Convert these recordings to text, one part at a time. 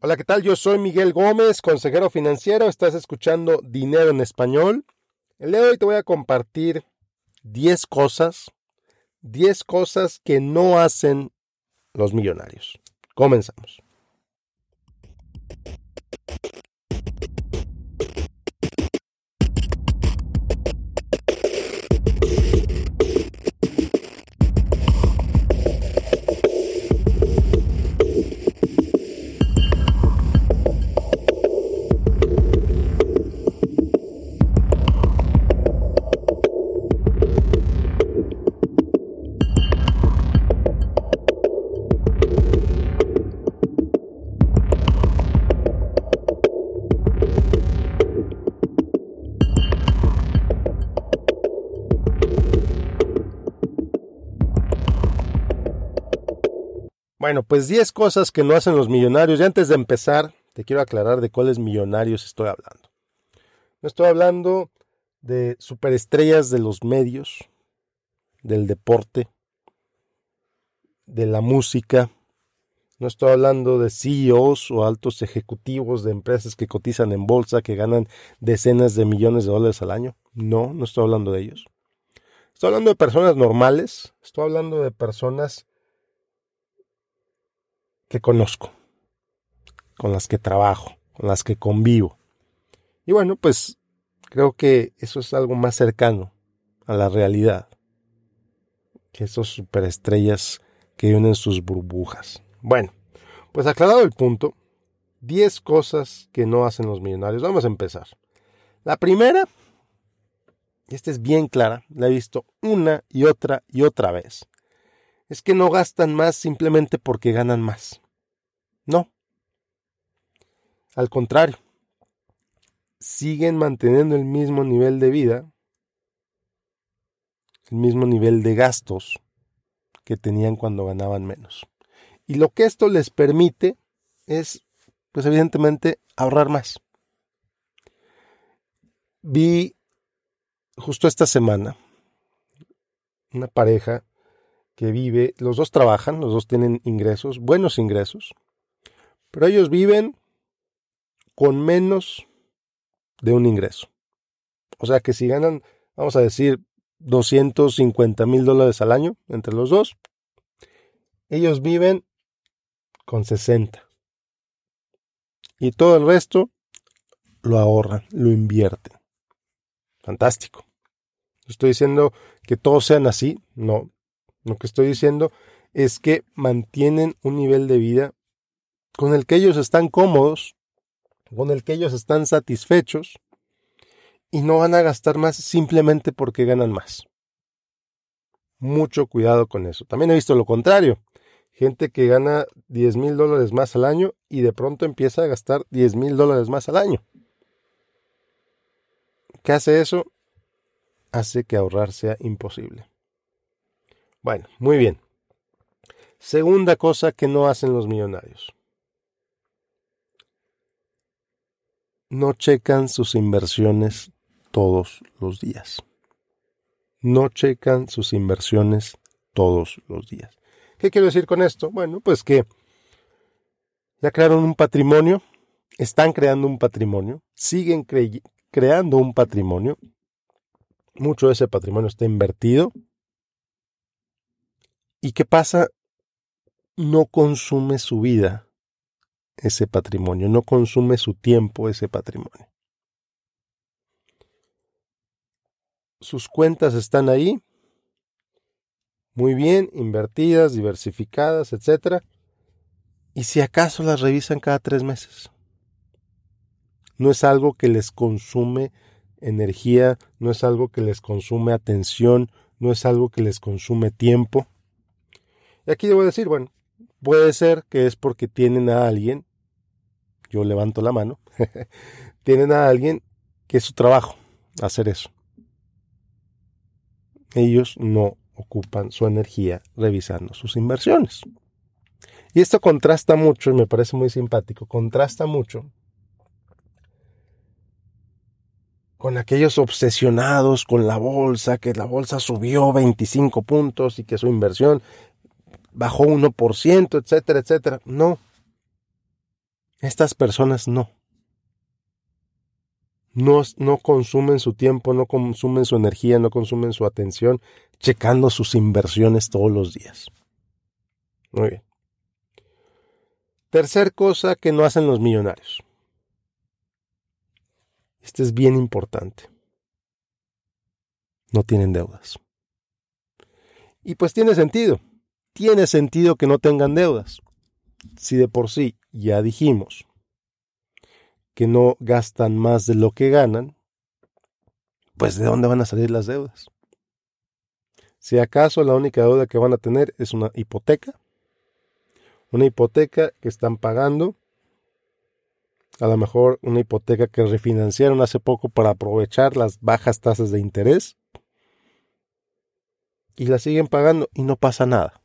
Hola, ¿qué tal? Yo soy Miguel Gómez, consejero financiero. Estás escuchando Dinero en Español. El día de hoy te voy a compartir 10 cosas, 10 cosas que no hacen los millonarios. Comenzamos. Bueno, pues 10 cosas que no hacen los millonarios. Y antes de empezar, te quiero aclarar de cuáles millonarios estoy hablando. No estoy hablando de superestrellas de los medios, del deporte, de la música. No estoy hablando de CEOs o altos ejecutivos de empresas que cotizan en bolsa, que ganan decenas de millones de dólares al año. No, no estoy hablando de ellos. Estoy hablando de personas normales. Estoy hablando de personas que conozco, con las que trabajo, con las que convivo. Y bueno, pues creo que eso es algo más cercano a la realidad que esos superestrellas que viven en sus burbujas. Bueno, pues aclarado el punto, 10 cosas que no hacen los millonarios. Vamos a empezar. La primera, esta es bien clara, la he visto una y otra y otra vez es que no gastan más simplemente porque ganan más. No. Al contrario, siguen manteniendo el mismo nivel de vida, el mismo nivel de gastos que tenían cuando ganaban menos. Y lo que esto les permite es, pues evidentemente, ahorrar más. Vi justo esta semana una pareja que vive, los dos trabajan, los dos tienen ingresos, buenos ingresos, pero ellos viven con menos de un ingreso. O sea que si ganan, vamos a decir, 250 mil dólares al año entre los dos, ellos viven con 60. Y todo el resto lo ahorran, lo invierten. Fantástico. Estoy diciendo que todos sean así, no. Lo que estoy diciendo es que mantienen un nivel de vida con el que ellos están cómodos, con el que ellos están satisfechos y no van a gastar más simplemente porque ganan más. Mucho cuidado con eso. También he visto lo contrario. Gente que gana 10 mil dólares más al año y de pronto empieza a gastar 10 mil dólares más al año. ¿Qué hace eso? Hace que ahorrar sea imposible. Bueno, muy bien. Segunda cosa que no hacen los millonarios. No checan sus inversiones todos los días. No checan sus inversiones todos los días. ¿Qué quiero decir con esto? Bueno, pues que ya crearon un patrimonio, están creando un patrimonio, siguen creando un patrimonio. Mucho de ese patrimonio está invertido ¿Y qué pasa? No consume su vida ese patrimonio, no consume su tiempo ese patrimonio. Sus cuentas están ahí, muy bien, invertidas, diversificadas, etc. Y si acaso las revisan cada tres meses. No es algo que les consume energía, no es algo que les consume atención, no es algo que les consume tiempo. Y aquí debo decir, bueno, puede ser que es porque tienen a alguien, yo levanto la mano, tienen a alguien que es su trabajo hacer eso. Ellos no ocupan su energía revisando sus inversiones. Y esto contrasta mucho, y me parece muy simpático, contrasta mucho con aquellos obsesionados con la bolsa, que la bolsa subió 25 puntos y que su inversión bajó 1%, etcétera, etcétera. No. Estas personas no. No, no consumen su tiempo, no consumen su energía, no consumen su atención checando sus inversiones todos los días. Muy bien. Tercer cosa que no hacen los millonarios. Este es bien importante. No tienen deudas. Y pues tiene sentido. Tiene sentido que no tengan deudas. Si de por sí ya dijimos que no gastan más de lo que ganan, pues ¿de dónde van a salir las deudas? Si acaso la única deuda que van a tener es una hipoteca, una hipoteca que están pagando, a lo mejor una hipoteca que refinanciaron hace poco para aprovechar las bajas tasas de interés y la siguen pagando y no pasa nada.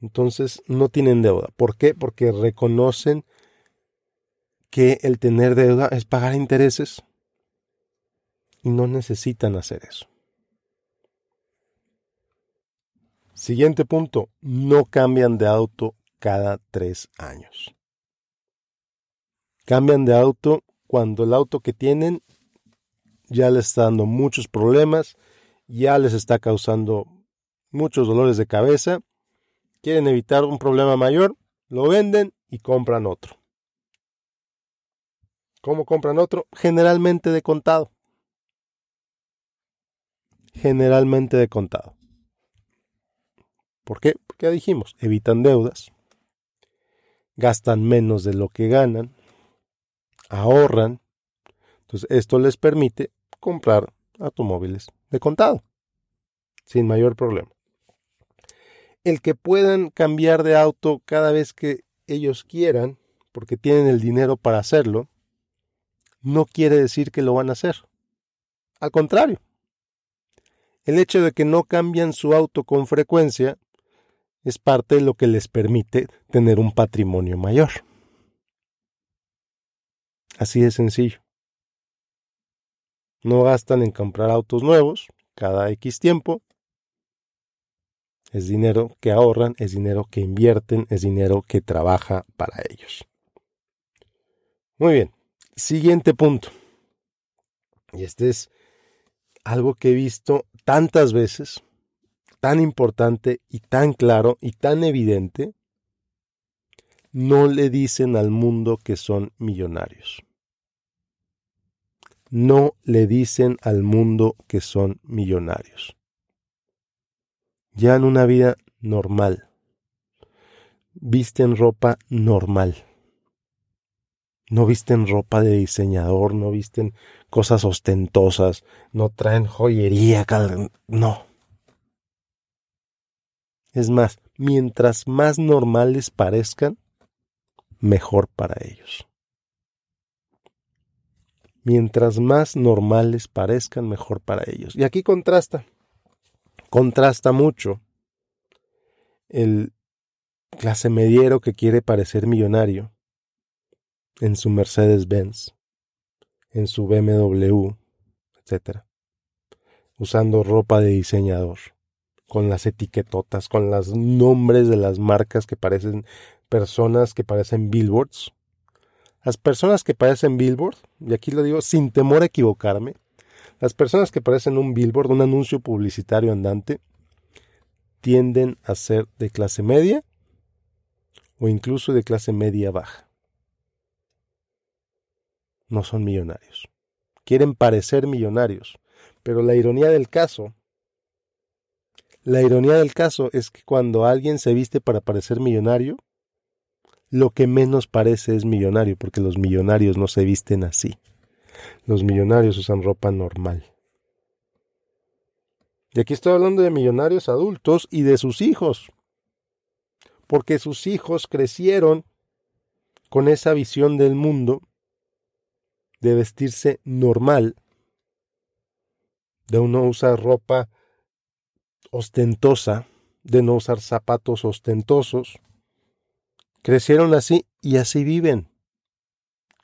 Entonces no tienen deuda. ¿Por qué? Porque reconocen que el tener deuda es pagar intereses y no necesitan hacer eso. Siguiente punto, no cambian de auto cada tres años. Cambian de auto cuando el auto que tienen ya les está dando muchos problemas, ya les está causando muchos dolores de cabeza, quieren evitar un problema mayor, lo venden y compran otro. ¿Cómo compran otro? Generalmente de contado. Generalmente de contado. ¿Por qué? Porque dijimos, evitan deudas, gastan menos de lo que ganan, ahorran. Entonces, esto les permite comprar automóviles de contado, sin mayor problema. El que puedan cambiar de auto cada vez que ellos quieran, porque tienen el dinero para hacerlo, no quiere decir que lo van a hacer. Al contrario, el hecho de que no cambian su auto con frecuencia es parte de lo que les permite tener un patrimonio mayor. Así de sencillo. No gastan en comprar autos nuevos cada X tiempo. Es dinero que ahorran, es dinero que invierten, es dinero que trabaja para ellos. Muy bien, siguiente punto. Y este es algo que he visto tantas veces tan importante y tan claro y tan evidente, no le dicen al mundo que son millonarios. No le dicen al mundo que son millonarios. Ya en una vida normal. Visten ropa normal. No visten ropa de diseñador, no visten cosas ostentosas, no traen joyería, no. Es más, mientras más normales parezcan, mejor para ellos. Mientras más normales parezcan, mejor para ellos. Y aquí contrasta, contrasta mucho el clase mediero que quiere parecer millonario en su Mercedes-Benz, en su BMW, etc. Usando ropa de diseñador con las etiquetotas, con los nombres de las marcas que parecen personas que parecen billboards. Las personas que parecen billboard, y aquí lo digo sin temor a equivocarme, las personas que parecen un billboard, un anuncio publicitario andante, tienden a ser de clase media o incluso de clase media baja. No son millonarios. Quieren parecer millonarios, pero la ironía del caso la ironía del caso es que cuando alguien se viste para parecer millonario, lo que menos parece es millonario, porque los millonarios no se visten así. Los millonarios usan ropa normal. Y aquí estoy hablando de millonarios adultos y de sus hijos, porque sus hijos crecieron con esa visión del mundo de vestirse normal, de uno usar ropa ostentosa, de no usar zapatos ostentosos. Crecieron así y así viven,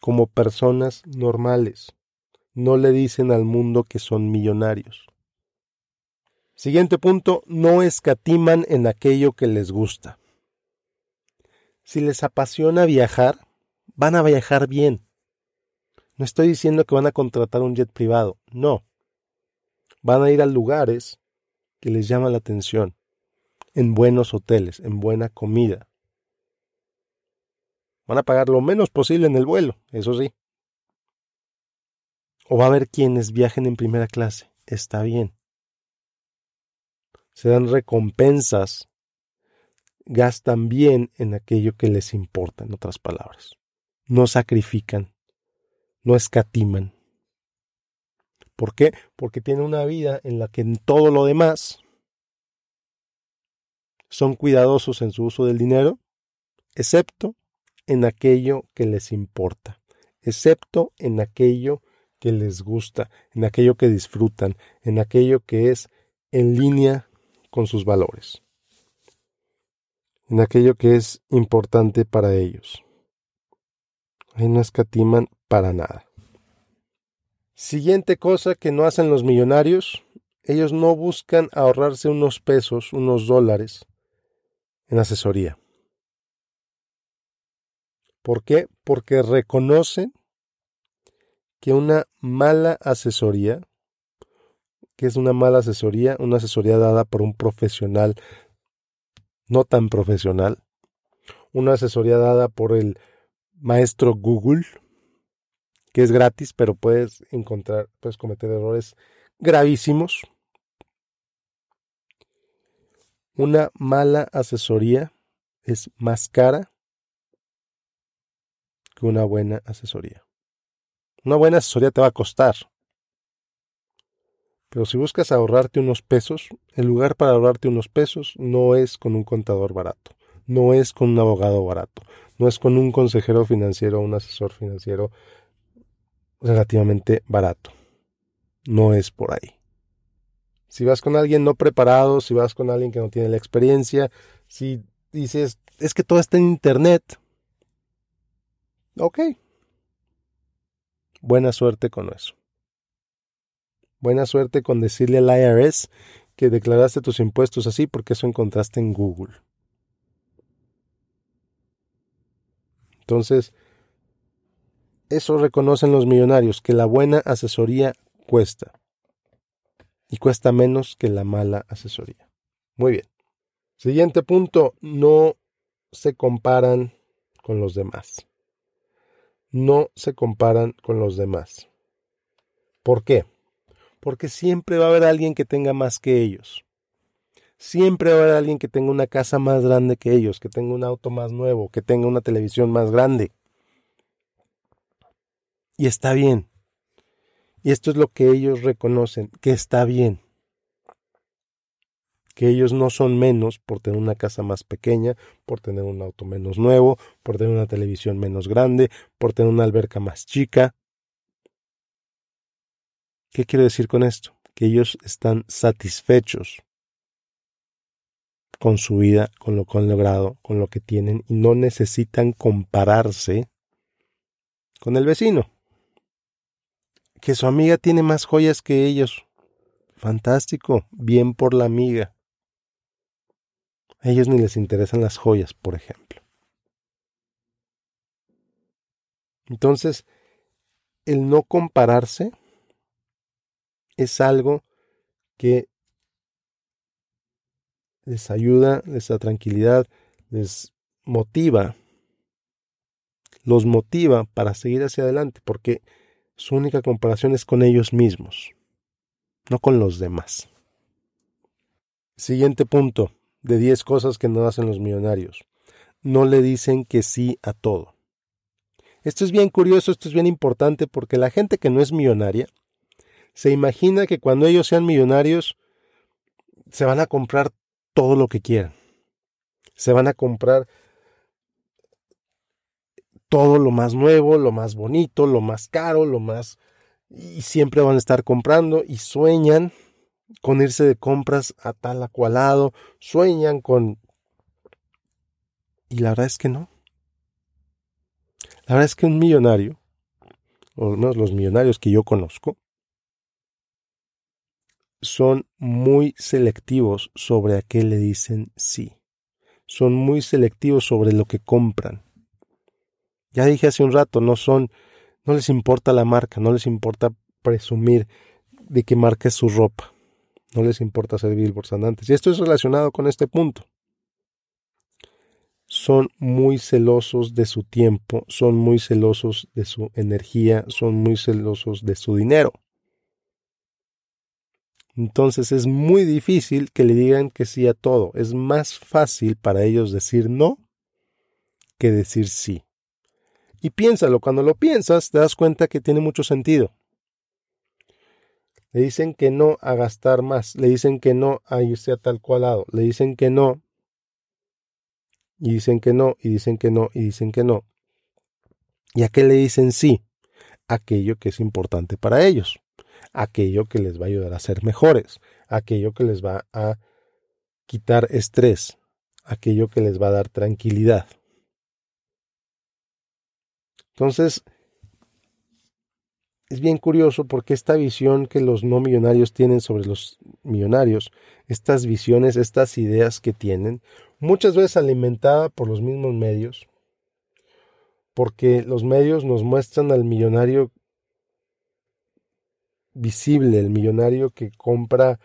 como personas normales. No le dicen al mundo que son millonarios. Siguiente punto, no escatiman en aquello que les gusta. Si les apasiona viajar, van a viajar bien. No estoy diciendo que van a contratar un jet privado, no. Van a ir a lugares que les llama la atención, en buenos hoteles, en buena comida. Van a pagar lo menos posible en el vuelo, eso sí. O va a haber quienes viajen en primera clase, está bien. Se dan recompensas, gastan bien en aquello que les importa, en otras palabras. No sacrifican no escatiman. ¿Por qué? Porque tienen una vida en la que en todo lo demás son cuidadosos en su uso del dinero, excepto en aquello que les importa, excepto en aquello que les gusta, en aquello que disfrutan, en aquello que es en línea con sus valores, en aquello que es importante para ellos. Ahí no escatiman para nada. Siguiente cosa que no hacen los millonarios, ellos no buscan ahorrarse unos pesos, unos dólares en asesoría. ¿Por qué? Porque reconocen que una mala asesoría, que es una mala asesoría, una asesoría dada por un profesional no tan profesional, una asesoría dada por el maestro Google, que es gratis, pero puedes encontrar, puedes cometer errores gravísimos. Una mala asesoría es más cara una buena asesoría. Una buena asesoría te va a costar. Pero si buscas ahorrarte unos pesos, el lugar para ahorrarte unos pesos no es con un contador barato, no es con un abogado barato, no es con un consejero financiero o un asesor financiero relativamente barato. No es por ahí. Si vas con alguien no preparado, si vas con alguien que no tiene la experiencia, si dices, es que todo está en Internet. Ok. Buena suerte con eso. Buena suerte con decirle al IRS que declaraste tus impuestos así porque eso encontraste en Google. Entonces, eso reconocen los millonarios, que la buena asesoría cuesta. Y cuesta menos que la mala asesoría. Muy bien. Siguiente punto, no se comparan con los demás. No se comparan con los demás. ¿Por qué? Porque siempre va a haber alguien que tenga más que ellos. Siempre va a haber alguien que tenga una casa más grande que ellos, que tenga un auto más nuevo, que tenga una televisión más grande. Y está bien. Y esto es lo que ellos reconocen, que está bien. Que ellos no son menos por tener una casa más pequeña, por tener un auto menos nuevo, por tener una televisión menos grande, por tener una alberca más chica. ¿Qué quiero decir con esto? Que ellos están satisfechos con su vida, con lo que han logrado, con lo que tienen y no necesitan compararse con el vecino que su amiga tiene más joyas que ellos. Fantástico, bien por la amiga. A ellos ni les interesan las joyas, por ejemplo. Entonces, el no compararse es algo que les ayuda, les da tranquilidad, les motiva, los motiva para seguir hacia adelante, porque su única comparación es con ellos mismos, no con los demás. Siguiente punto, de 10 cosas que no hacen los millonarios. No le dicen que sí a todo. Esto es bien curioso, esto es bien importante porque la gente que no es millonaria se imagina que cuando ellos sean millonarios se van a comprar todo lo que quieran. Se van a comprar todo lo más nuevo, lo más bonito, lo más caro, lo más... y siempre van a estar comprando y sueñan con irse de compras a tal a cual lado, sueñan con... Y la verdad es que no. La verdad es que un millonario, o al menos los millonarios que yo conozco, son muy selectivos sobre a qué le dicen sí. son muy selectivos sobre lo que compran. Ya dije hace un rato, no son, no les importa la marca, no les importa presumir de qué marca es su ropa, no les importa ser billboards andantes. Y esto es relacionado con este punto. Son muy celosos de su tiempo, son muy celosos de su energía, son muy celosos de su dinero. Entonces es muy difícil que le digan que sí a todo. Es más fácil para ellos decir no que decir sí. Y piénsalo, cuando lo piensas te das cuenta que tiene mucho sentido. Le dicen que no a gastar más, le dicen que no a irse a tal cual lado, le dicen que no, y dicen que no, y dicen que no, y dicen que no. ¿Y a qué le dicen sí? Aquello que es importante para ellos aquello que les va a ayudar a ser mejores, aquello que les va a quitar estrés, aquello que les va a dar tranquilidad. Entonces, es bien curioso porque esta visión que los no millonarios tienen sobre los millonarios, estas visiones, estas ideas que tienen, muchas veces alimentada por los mismos medios, porque los medios nos muestran al millonario visible el millonario que compra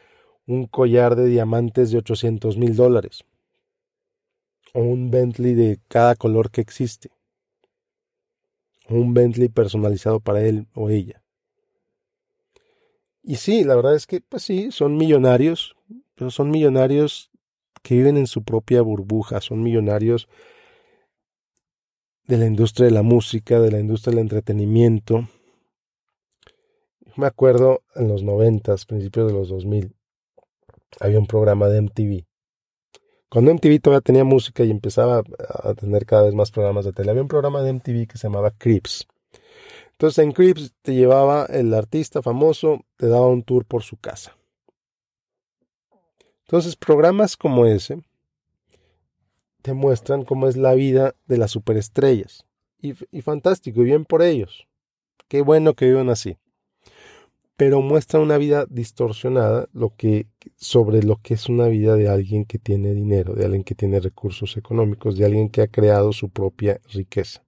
un collar de diamantes de 800 mil dólares o un Bentley de cada color que existe un Bentley personalizado para él o ella. Y sí, la verdad es que, pues sí, son millonarios, pero son millonarios que viven en su propia burbuja, son millonarios de la industria de la música, de la industria del entretenimiento, me acuerdo en los noventas, principios de los 2000, había un programa de MTV. Cuando MTV todavía tenía música y empezaba a tener cada vez más programas de tele, había un programa de MTV que se llamaba Crips. Entonces en Crips te llevaba el artista famoso, te daba un tour por su casa. Entonces programas como ese te muestran cómo es la vida de las superestrellas. Y, y fantástico, y bien por ellos. Qué bueno que viven así pero muestra una vida distorsionada sobre lo que es una vida de alguien que tiene dinero, de alguien que tiene recursos económicos, de alguien que ha creado su propia riqueza.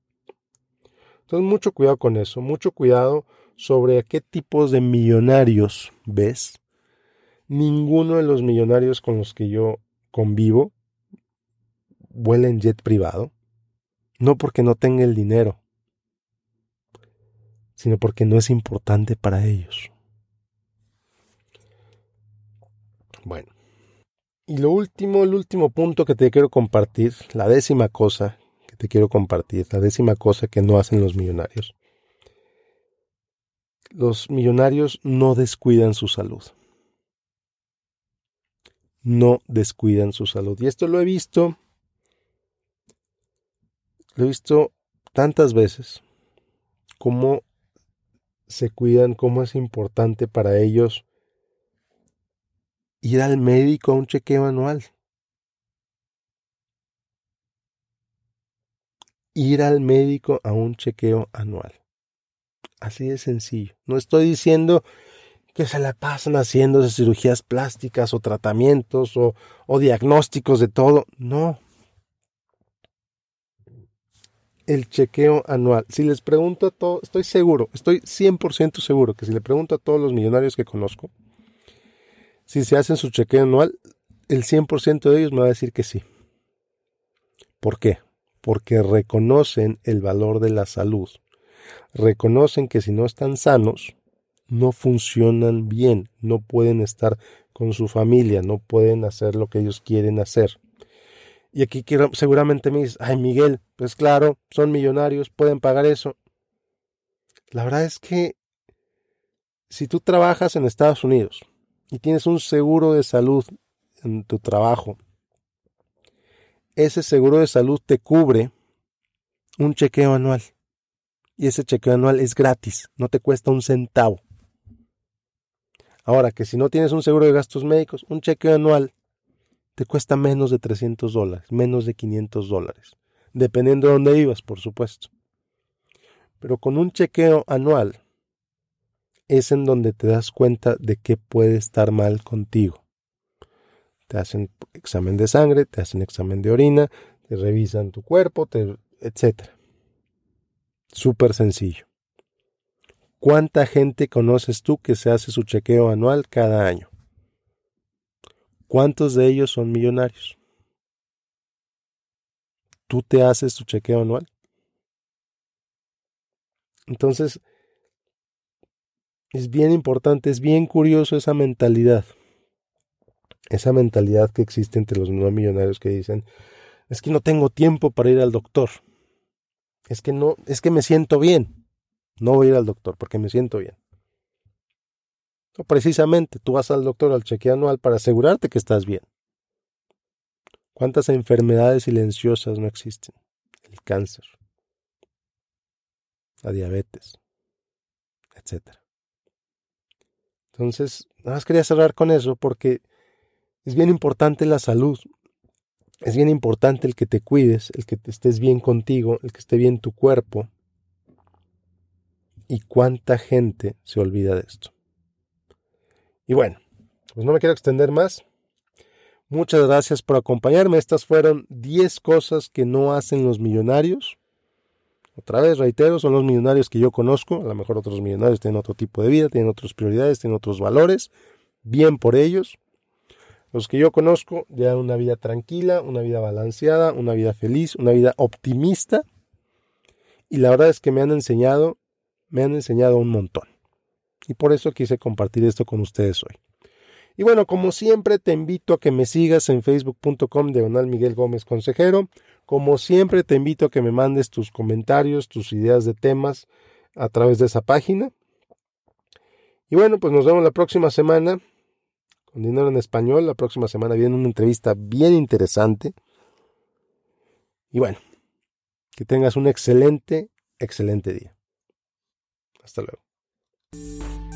Entonces, mucho cuidado con eso, mucho cuidado sobre a qué tipos de millonarios ves. Ninguno de los millonarios con los que yo convivo vuela en jet privado, no porque no tenga el dinero, sino porque no es importante para ellos. Bueno. Y lo último, el último punto que te quiero compartir, la décima cosa que te quiero compartir, la décima cosa que no hacen los millonarios. Los millonarios no descuidan su salud. No descuidan su salud. Y esto lo he visto, lo he visto tantas veces, cómo se cuidan, cómo es importante para ellos ir al médico a un chequeo anual. Ir al médico a un chequeo anual. Así de sencillo. No estoy diciendo que se la pasan haciendo cirugías plásticas o tratamientos o, o diagnósticos de todo. No. El chequeo anual. Si les pregunto a todos, estoy seguro, estoy 100% seguro que si le pregunto a todos los millonarios que conozco, si se hacen su chequeo anual, el 100% de ellos me va a decir que sí. ¿Por qué? Porque reconocen el valor de la salud. Reconocen que si no están sanos, no funcionan bien, no pueden estar con su familia, no pueden hacer lo que ellos quieren hacer. Y aquí quiero, seguramente me dices, ay Miguel, pues claro, son millonarios, pueden pagar eso. La verdad es que si tú trabajas en Estados Unidos y tienes un seguro de salud en tu trabajo, ese seguro de salud te cubre un chequeo anual. Y ese chequeo anual es gratis, no te cuesta un centavo. Ahora que si no tienes un seguro de gastos médicos, un chequeo anual te cuesta menos de 300 dólares, menos de 500 dólares, dependiendo de dónde vivas, por supuesto. Pero con un chequeo anual es en donde te das cuenta de que puede estar mal contigo. Te hacen examen de sangre, te hacen examen de orina, te revisan tu cuerpo, etc. Súper sencillo. ¿Cuánta gente conoces tú que se hace su chequeo anual cada año? ¿Cuántos de ellos son millonarios? ¿Tú te haces tu chequeo anual? Entonces, es bien importante, es bien curioso esa mentalidad. Esa mentalidad que existe entre los no millonarios que dicen, es que no tengo tiempo para ir al doctor. Es que no, es que me siento bien. No voy a ir al doctor porque me siento bien. Precisamente, tú vas al doctor al chequeo anual para asegurarte que estás bien. ¿Cuántas enfermedades silenciosas no existen? El cáncer, la diabetes, etcétera. Entonces, nada más quería cerrar con eso porque es bien importante la salud. Es bien importante el que te cuides, el que te estés bien contigo, el que esté bien tu cuerpo. Y cuánta gente se olvida de esto. Y bueno, pues no me quiero extender más. Muchas gracias por acompañarme. Estas fueron 10 cosas que no hacen los millonarios. Otra vez, reitero, son los millonarios que yo conozco. A lo mejor otros millonarios tienen otro tipo de vida, tienen otras prioridades, tienen otros valores. Bien por ellos. Los que yo conozco llevan una vida tranquila, una vida balanceada, una vida feliz, una vida optimista. Y la verdad es que me han enseñado, me han enseñado un montón. Y por eso quise compartir esto con ustedes hoy. Y bueno, como siempre, te invito a que me sigas en facebook.com diagonal Miguel Gómez Consejero como siempre, te invito a que me mandes tus comentarios, tus ideas de temas a través de esa página. Y bueno, pues nos vemos la próxima semana con Dinero en Español. La próxima semana viene una entrevista bien interesante. Y bueno, que tengas un excelente, excelente día. Hasta luego.